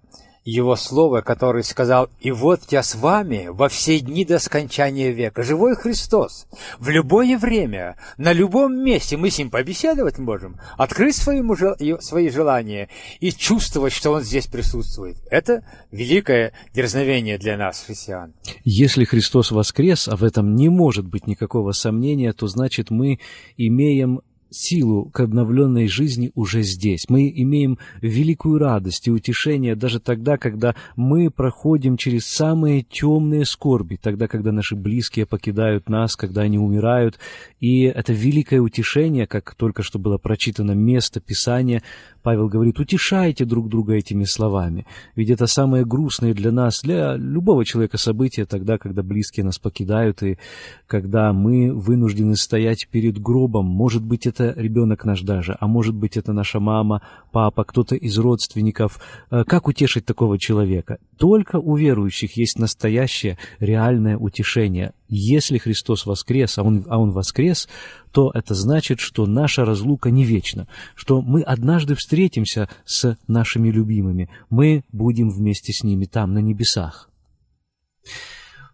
его слово, который сказал, «И вот я с вами во все дни до скончания века». Живой Христос. В любое время, на любом месте мы с ним побеседовать можем, открыть своему, свои желания и чувствовать, что он здесь присутствует. Это великое дерзновение для нас, христиан. Если Христос воскрес, а в этом не может быть никакого сомнения, то значит мы имеем силу к обновленной жизни уже здесь. Мы имеем великую радость и утешение даже тогда, когда мы проходим через самые темные скорби, тогда, когда наши близкие покидают нас, когда они умирают. И это великое утешение, как только что было прочитано место Писания, Павел говорит, утешайте друг друга этими словами. Ведь это самое грустное для нас, для любого человека событие тогда, когда близкие нас покидают и когда мы вынуждены стоять перед гробом. Может быть, это ребенок наш даже, а может быть, это наша мама, папа, кто-то из родственников. Э, как утешить такого человека? Только у верующих есть настоящее, реальное утешение. Если Христос воскрес, а Он, а он воскрес, то это значит, что наша разлука не вечна, что мы однажды встретимся с нашими любимыми, мы будем вместе с ними там, на небесах.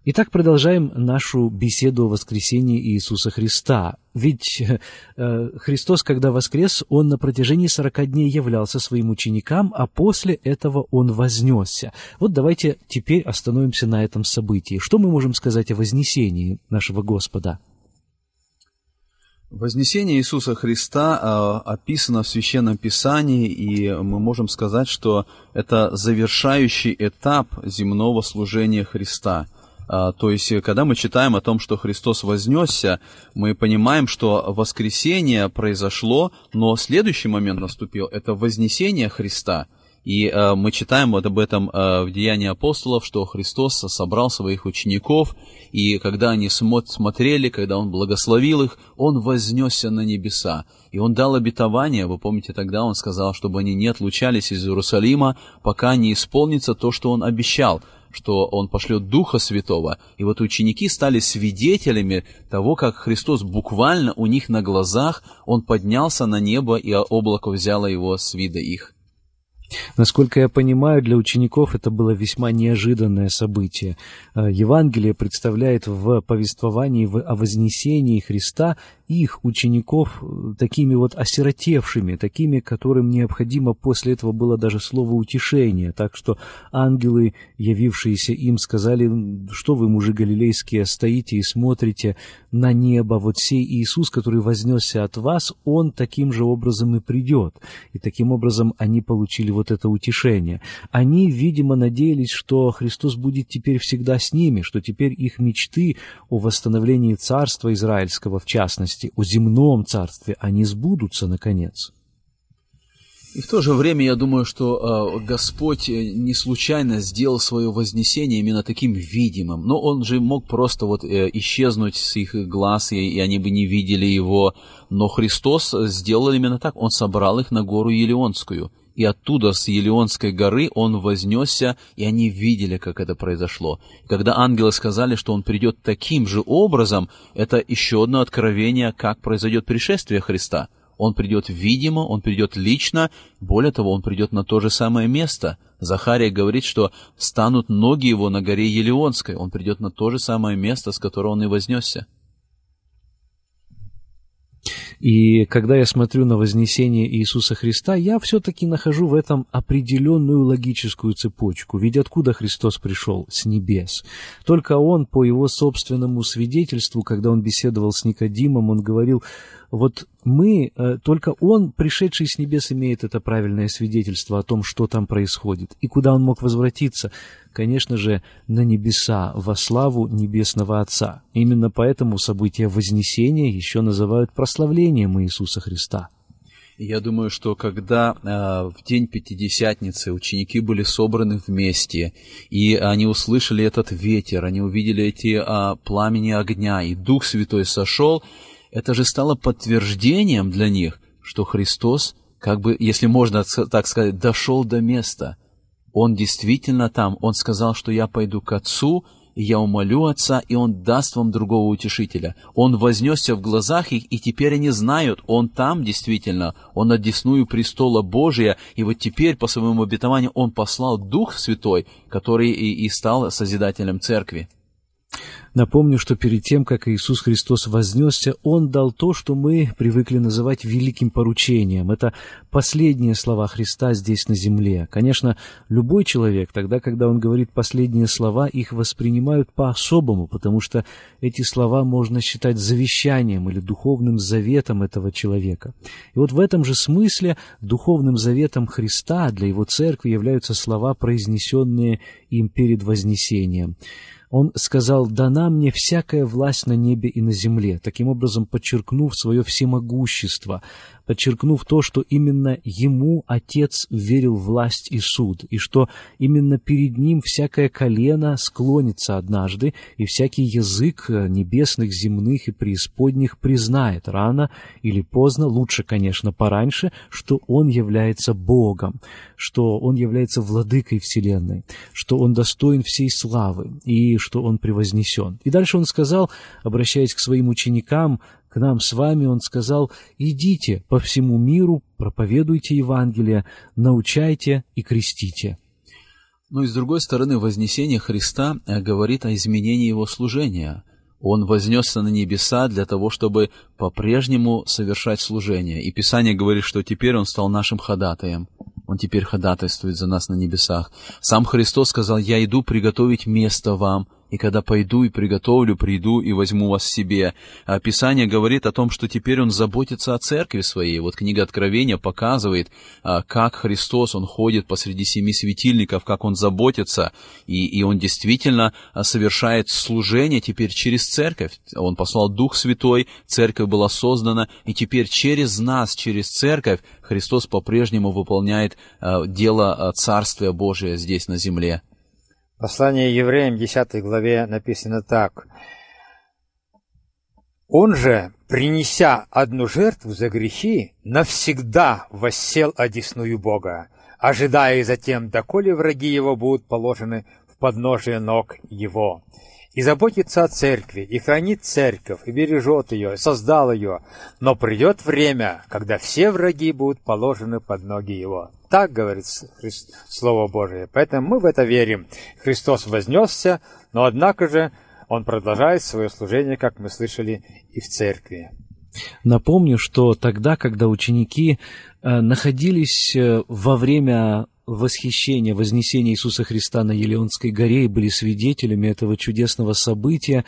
Итак, продолжаем нашу беседу о воскресении Иисуса Христа. Ведь э, Христос, когда воскрес, Он на протяжении сорока дней являлся своим ученикам, а после этого Он вознесся. Вот давайте теперь остановимся на этом событии. Что мы можем сказать о вознесении нашего Господа? Вознесение Иисуса Христа э, описано в Священном Писании, и мы можем сказать, что это завершающий этап земного служения Христа – то есть, когда мы читаем о том, что Христос вознесся, мы понимаем, что воскресение произошло, но следующий момент наступил – это вознесение Христа. И э, мы читаем вот об этом э, в Деянии апостолов, что Христос собрал своих учеников, и когда они смотрели, когда Он благословил их, Он вознесся на небеса. И Он дал обетование, вы помните, тогда Он сказал, чтобы они не отлучались из Иерусалима, пока не исполнится то, что Он обещал – что Он пошлет Духа Святого. И вот ученики стали свидетелями того, как Христос буквально у них на глазах, Он поднялся на небо, и облако взяло Его с вида их. Насколько я понимаю, для учеников это было весьма неожиданное событие. Э, Евангелие представляет в повествовании о вознесении Христа их учеников э, такими вот осиротевшими, такими, которым необходимо после этого было даже слово утешения. Так что ангелы, явившиеся им, сказали, что вы, мужи галилейские, стоите и смотрите на небо. Вот сей Иисус, который вознесся от вас, Он таким же образом и придет. И таким образом они получили вот это утешение. Они, видимо, надеялись, что Христос будет теперь всегда с ними, что теперь их мечты о восстановлении Царства Израильского, в частности, власти, о земном царстве, они сбудутся, наконец. И в то же время я думаю, что э, Господь э, не случайно сделал свое вознесение именно таким видимым. Но Он же мог просто вот э, исчезнуть с их глаз, и, они бы не видели Его. Но Христос сделал именно так. Он собрал их на гору Елеонскую. И оттуда, с Елеонской горы, Он вознесся, и они видели, как это произошло. Когда ангелы сказали, что Он придет таким же образом, это еще одно откровение, как произойдет пришествие Христа – он придет видимо, он придет лично, более того, он придет на то же самое место. Захария говорит, что станут ноги его на горе Елеонской, он придет на то же самое место, с которого он и вознесся. И когда я смотрю на вознесение Иисуса Христа, я все-таки нахожу в этом определенную логическую цепочку. Ведь откуда Христос пришел? С небес. Только Он, по Его собственному свидетельству, когда Он беседовал с Никодимом, Он говорил, вот мы, э, только он, пришедший с небес, имеет это правильное свидетельство о том, что там происходит, и куда он мог возвратиться. Конечно же, на небеса, во славу Небесного Отца. Именно поэтому события Вознесения еще называют прославлением Иисуса Христа. Я думаю, что когда э, в день Пятидесятницы ученики были собраны вместе, и они услышали этот ветер, они увидели эти э, пламени огня, и Дух Святой сошел, это же стало подтверждением для них, что Христос, как бы, если можно так сказать, дошел до места. Он действительно там. Он сказал, что я пойду к Отцу, и я умолю Отца, и Он даст вам другого утешителя. Он вознесся в глазах их, и теперь они знают, Он там действительно, Он одесную престола Божия, и вот теперь по своему обетованию Он послал Дух Святой, который и, и стал Созидателем Церкви. Напомню, что перед тем, как Иисус Христос вознесся, Он дал то, что мы привыкли называть великим поручением. Это последние слова Христа здесь на земле. Конечно, любой человек, тогда, когда он говорит последние слова, их воспринимают по-особому, потому что эти слова можно считать завещанием или духовным заветом этого человека. И вот в этом же смысле духовным заветом Христа для Его церкви являются слова, произнесенные им перед вознесением. Он сказал, «Дана мне всякая власть на небе и на земле», таким образом подчеркнув свое всемогущество, подчеркнув то, что именно ему Отец верил власть и суд, и что именно перед ним всякое колено склонится однажды, и всякий язык небесных, земных и преисподних признает рано или поздно, лучше, конечно, пораньше, что он является Богом, что он является владыкой Вселенной, что он достоин всей славы и что он превознесен. И дальше он сказал, обращаясь к своим ученикам, к нам с вами, он сказал, «Идите по всему миру, проповедуйте Евангелие, научайте и крестите». Но и с другой стороны, вознесение Христа э, говорит о изменении Его служения. Он вознесся на небеса для того, чтобы по-прежнему совершать служение. И Писание говорит, что теперь Он стал нашим ходатаем. Он теперь ходатайствует за нас на небесах. Сам Христос сказал, «Я иду приготовить место вам, и когда пойду и приготовлю, приду и возьму вас себе. А Писание говорит о том, что теперь Он заботится о церкви своей. Вот книга Откровения показывает, а, как Христос, Он ходит посреди семи светильников, как Он заботится, и, и Он действительно а, совершает служение теперь через церковь. Он послал Дух Святой, церковь была создана, и теперь через нас, через церковь, Христос по-прежнему выполняет а, дело Царствия Божия здесь на земле. Послание евреям 10 главе написано так. «Он же, принеся одну жертву за грехи, навсегда воссел одесную Бога, ожидая затем, доколе враги его будут положены в подножие ног его, и заботится о церкви, и хранит церковь, и бережет ее, и создал ее, но придет время, когда все враги будут положены под ноги его». Так говорит Слово Божие. Поэтому мы в это верим. Христос вознесся, но однако же Он продолжает свое служение, как мы слышали, и в церкви. Напомню, что тогда, когда ученики э, находились э, во время восхищения, вознесения Иисуса Христа на Елеонской горе и были свидетелями этого чудесного события,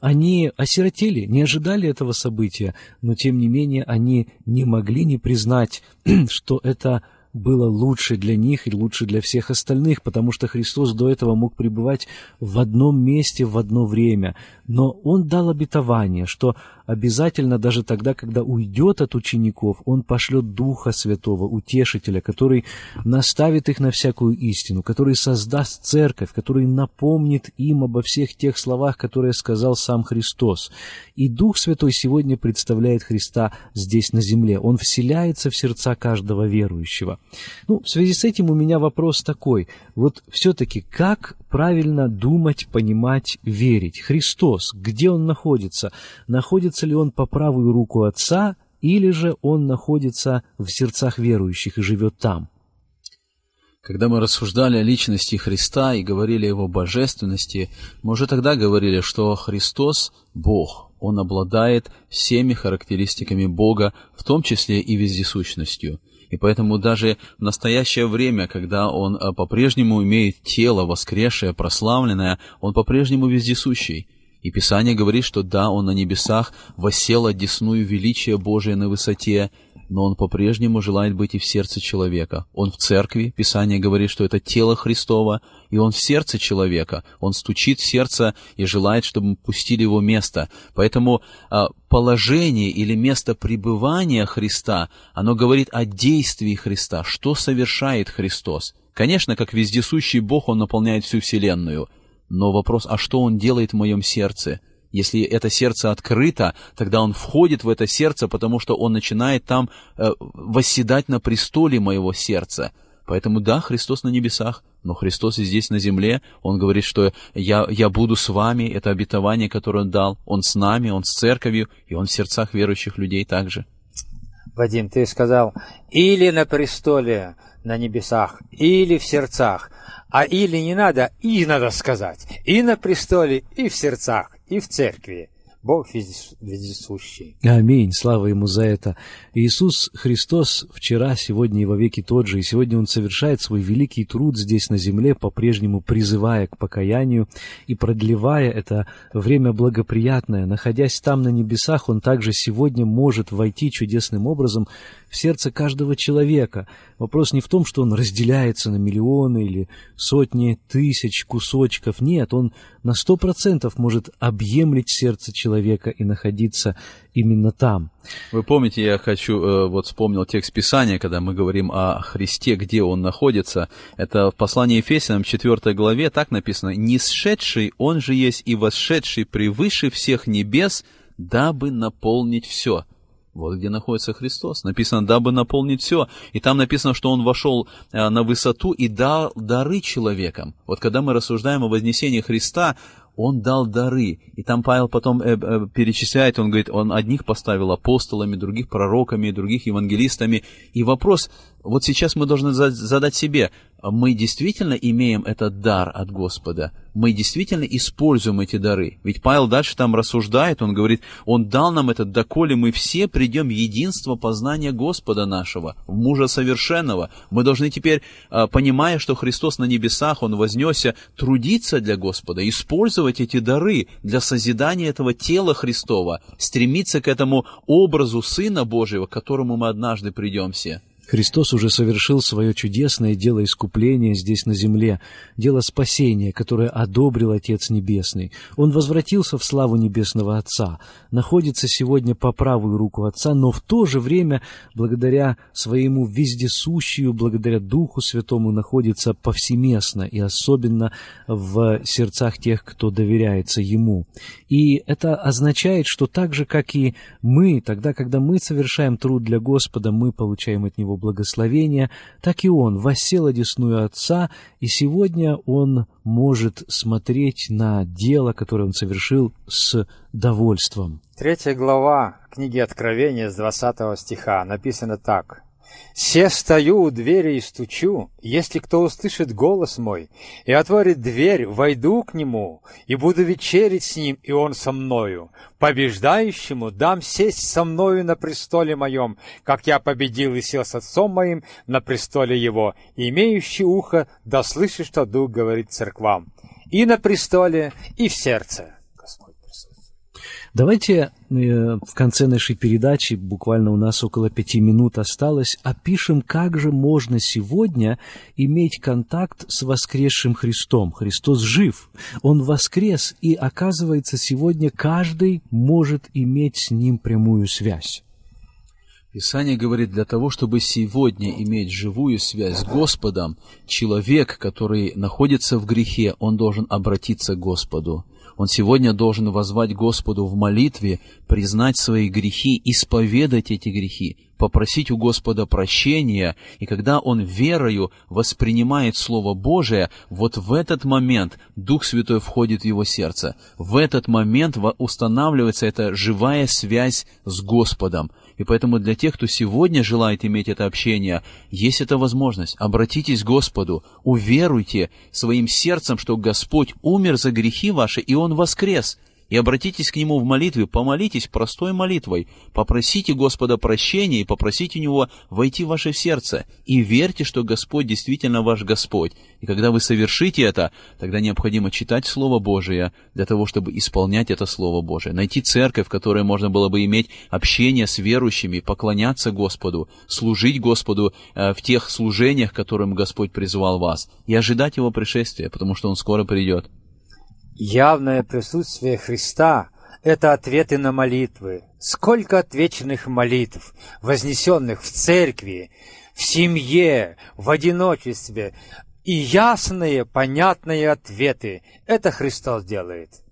они осиротели, не ожидали этого события, но тем не менее они не могли не признать, <clears throat> что это было лучше для них и лучше для всех остальных, потому что Христос до этого мог пребывать в одном месте в одно время. Но Он дал обетование, что обязательно даже тогда, когда уйдет от учеников, Он пошлет Духа Святого, Утешителя, который наставит их на всякую истину, который создаст церковь, который напомнит им обо всех тех словах, которые сказал сам Христос. И Дух Святой сегодня представляет Христа здесь на земле. Он вселяется в сердца каждого верующего. Ну, в связи с этим у меня вопрос такой. Вот все-таки как правильно думать, понимать, верить? Христос, где Он находится? Находится ли он по правую руку Отца, или же он находится в сердцах верующих и живет там. Когда мы рассуждали о личности Христа и говорили о Его божественности, мы уже тогда говорили, что Христос — Бог. Он обладает всеми характеристиками Бога, в том числе и вездесущностью. И поэтому даже в настоящее время, когда Он э, по-прежнему имеет тело воскресшее, прославленное, Он по-прежнему вездесущий. И Писание говорит, что да, Он на небесах восел одесную величие Божие на высоте, но Он по-прежнему желает быть и в сердце человека. Он в церкви, Писание говорит, что это тело Христово, и Он в сердце человека. Он стучит в сердце и желает, чтобы мы пустили Его место. Поэтому а, положение или место пребывания Христа, оно говорит о действии Христа, что совершает Христос. Конечно, как вездесущий Бог, Он наполняет всю Вселенную – но вопрос, а что он делает в моем сердце? Если это сердце открыто, тогда он входит в это сердце, потому что он начинает там э, восседать на престоле моего сердца. Поэтому да, Христос на небесах, но Христос и здесь на земле. Он говорит, что я, я буду с вами, это обетование, которое Он дал. Он с нами, Он с церковью, и Он в сердцах верующих людей также. Вадим, ты сказал, или на престоле на небесах, или в сердцах. А или не надо, и надо сказать. И на престоле, и в сердцах, и в церкви. Бог вездесущий. Аминь. Слава Ему за это. Иисус Христос вчера, сегодня и во веки тот же, и сегодня Он совершает свой великий труд здесь на земле, по-прежнему призывая к покаянию и продлевая это время благоприятное. Находясь там на небесах, Он также сегодня может войти чудесным образом в сердце каждого человека. Вопрос не в том, что он разделяется на миллионы или сотни тысяч кусочков. Нет, он на сто процентов может объемлить сердце человека и находиться именно там. Вы помните, я хочу, э, вот вспомнил текст Писания, когда мы говорим о Христе, где Он находится. Это в послании Ефесянам 4 главе так написано, «Не сшедший, Он же есть и восшедший превыше всех небес, дабы наполнить все». Вот где находится Христос. Написано, дабы наполнить все. И там написано, что Он вошел э, на высоту и дал дары человекам. Вот когда мы рассуждаем о вознесении Христа, он дал дары. И там Павел потом э, э, перечисляет, он говорит, он одних поставил апостолами, других пророками, других евангелистами. И вопрос, вот сейчас мы должны задать себе, мы действительно имеем этот дар от Господа? Мы действительно используем эти дары? Ведь Павел дальше там рассуждает, он говорит, он дал нам этот, доколе мы все придем в единство познания Господа нашего, в мужа совершенного. Мы должны теперь, а, понимая, что Христос на небесах, Он вознесся, трудиться для Господа, использовать эти дары для созидания этого тела Христова, стремиться к этому образу Сына Божьего, к которому мы однажды придем все. Христос уже совершил свое чудесное дело искупления здесь на земле, дело спасения, которое одобрил Отец Небесный. Он возвратился в славу Небесного Отца, находится сегодня по правую руку Отца, но в то же время, благодаря своему вездесущию, благодаря Духу Святому, находится повсеместно и особенно в сердцах тех, кто доверяется Ему. И это означает, что так же, как и мы, тогда, когда мы совершаем труд для Господа, мы получаем от Него благословения, так и он воссел одесную Отца, и сегодня он может смотреть на дело, которое он совершил, с довольством. Третья глава книги Откровения с 20 стиха написано так. Се стою у двери и стучу, если кто услышит голос мой и отворит дверь, войду к нему и буду вечерить с ним, и он со мною. Побеждающему дам сесть со мною на престоле моем, как я победил и сел с отцом моим на престоле его. имеющий ухо да слышит, что Дух говорит церквам. И на престоле, и в сердце. Давайте э, в конце нашей передачи, буквально у нас около пяти минут осталось, опишем, как же можно сегодня иметь контакт с воскресшим Христом. Христос жив, Он воскрес, и оказывается, сегодня каждый может иметь с Ним прямую связь. Писание говорит, для того, чтобы сегодня иметь живую связь с Господом, человек, который находится в грехе, он должен обратиться к Господу. Он сегодня должен возвать Господу в молитве, признать свои грехи, исповедать эти грехи, попросить у Господа прощения, и когда он верою воспринимает Слово Божие, вот в этот момент Дух Святой входит в его сердце. В этот момент устанавливается эта живая связь с Господом. И поэтому для тех, кто сегодня желает иметь это общение, есть эта возможность. Обратитесь к Господу, уверуйте своим сердцем, что Господь умер за грехи ваши, и Он воскрес и обратитесь к Нему в молитве, помолитесь простой молитвой, попросите Господа прощения и попросите у Него войти в ваше сердце, и верьте, что Господь действительно ваш Господь. И когда вы совершите это, тогда необходимо читать Слово Божие для того, чтобы исполнять это Слово Божие, найти церковь, в которой можно было бы иметь общение с верующими, поклоняться Господу, служить Господу э, в тех служениях, которым Господь призвал вас, и ожидать Его пришествия, потому что Он скоро придет. Явное присутствие Христа – это ответы на молитвы. Сколько отвеченных молитв, вознесенных в церкви, в семье, в одиночестве, и ясные, понятные ответы. Это Христос делает.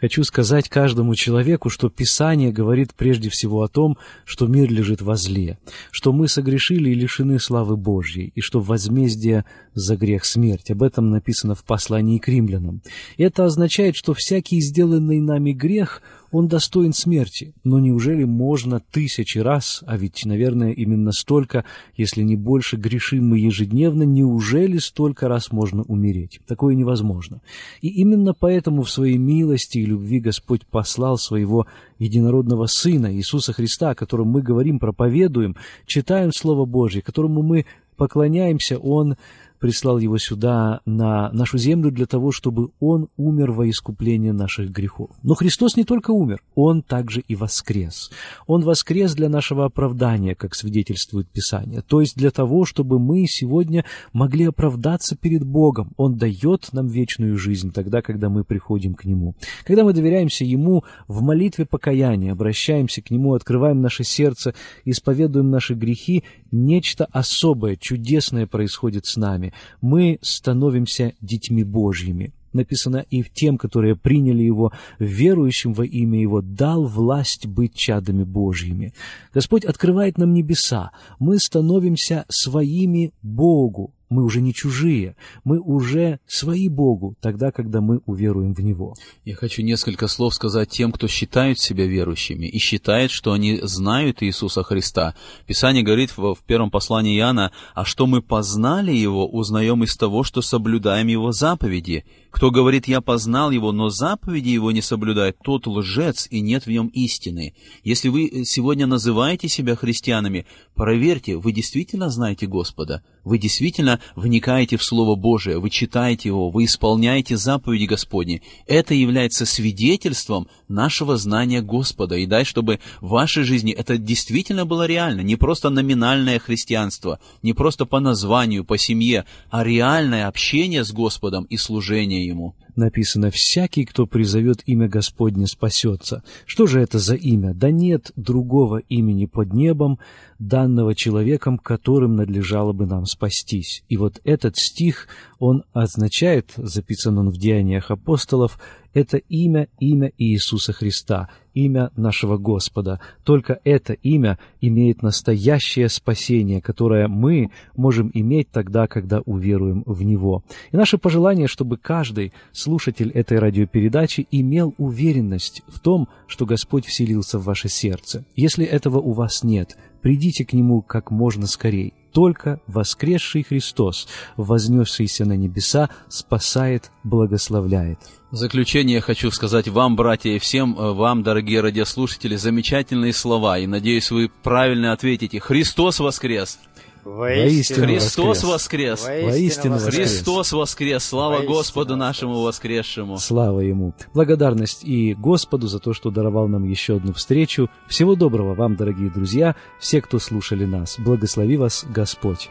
Хочу сказать каждому человеку, что Писание говорит прежде всего о том, что мир лежит во зле, что мы согрешили и лишены славы Божьей, и что возмездие за грех смерть. Об этом написано в послании к римлянам. Это означает, что всякий сделанный нами грех – он достоин смерти, но неужели можно тысячи раз, а ведь, наверное, именно столько, если не больше, грешим мы ежедневно, неужели столько раз можно умереть? Такое невозможно. И именно поэтому в своей милости и любви Господь послал своего единородного Сына Иисуса Христа, о котором мы говорим, проповедуем, читаем Слово Божье, которому мы поклоняемся, Он прислал его сюда, на нашу землю, для того, чтобы он умер во искупление наших грехов. Но Христос не только умер, он также и воскрес. Он воскрес для нашего оправдания, как свидетельствует Писание, то есть для того, чтобы мы сегодня могли оправдаться перед Богом. Он дает нам вечную жизнь тогда, когда мы приходим к Нему. Когда мы доверяемся Ему в молитве покаяния, обращаемся к Нему, открываем наше сердце, исповедуем наши грехи, нечто особое, чудесное происходит с нами. Мы становимся детьми Божьими. Написано и тем, которые приняли Его, верующим во имя Его, дал власть быть чадами Божьими. Господь открывает нам небеса. Мы становимся своими Богу. Мы уже не чужие, мы уже свои Богу, тогда, когда мы уверуем в Него. Я хочу несколько слов сказать тем, кто считают себя верующими и считает, что они знают Иисуса Христа. Писание говорит в первом послании Иоанна, «А что мы познали Его, узнаем из того, что соблюдаем Его заповеди. Кто говорит, я познал Его, но заповеди Его не соблюдает, тот лжец, и нет в нем истины». Если вы сегодня называете себя христианами, проверьте, вы действительно знаете Господа, вы действительно вникаете в Слово Божие, вы читаете его, вы исполняете заповеди Господни. Это является свидетельством нашего знания Господа. И дай, чтобы в вашей жизни это действительно было реально, не просто номинальное христианство, не просто по названию, по семье, а реальное общение с Господом и служение Ему написано «Всякий, кто призовет имя Господне, спасется». Что же это за имя? Да нет другого имени под небом, данного человеком, которым надлежало бы нам спастись. И вот этот стих, он означает, записан он в Деяниях апостолов, это имя, имя Иисуса Христа. имя нашего Господа. Только это имя имеет настоящее спасение, которое мы можем иметь тогда, когда уверуем в Него. И наше пожелание, чтобы каждый слушатель этой радиопередачи имел уверенность в том, что Господь вселился в ваше сердце. Если этого у вас нет, придите к Нему как можно скорее. Только воскресший Христос, вознесшийся на небеса, спасает, благословляет. В заключение хочу сказать вам, братья, и всем э, вам, дорогие радиослушатели, замечательные слова, и надеюсь, вы правильно ответите. Христос воскрес! Воистину Христос воскрес! Воистину воскрес! Христос воскрес! Слава Воистину Господу воскрес. нашему воскресшему! Слава Ему! Благодарность и Господу за то, что даровал нам еще одну встречу. Всего доброго вам, дорогие друзья, все, кто слушали нас. Благослови вас Господь!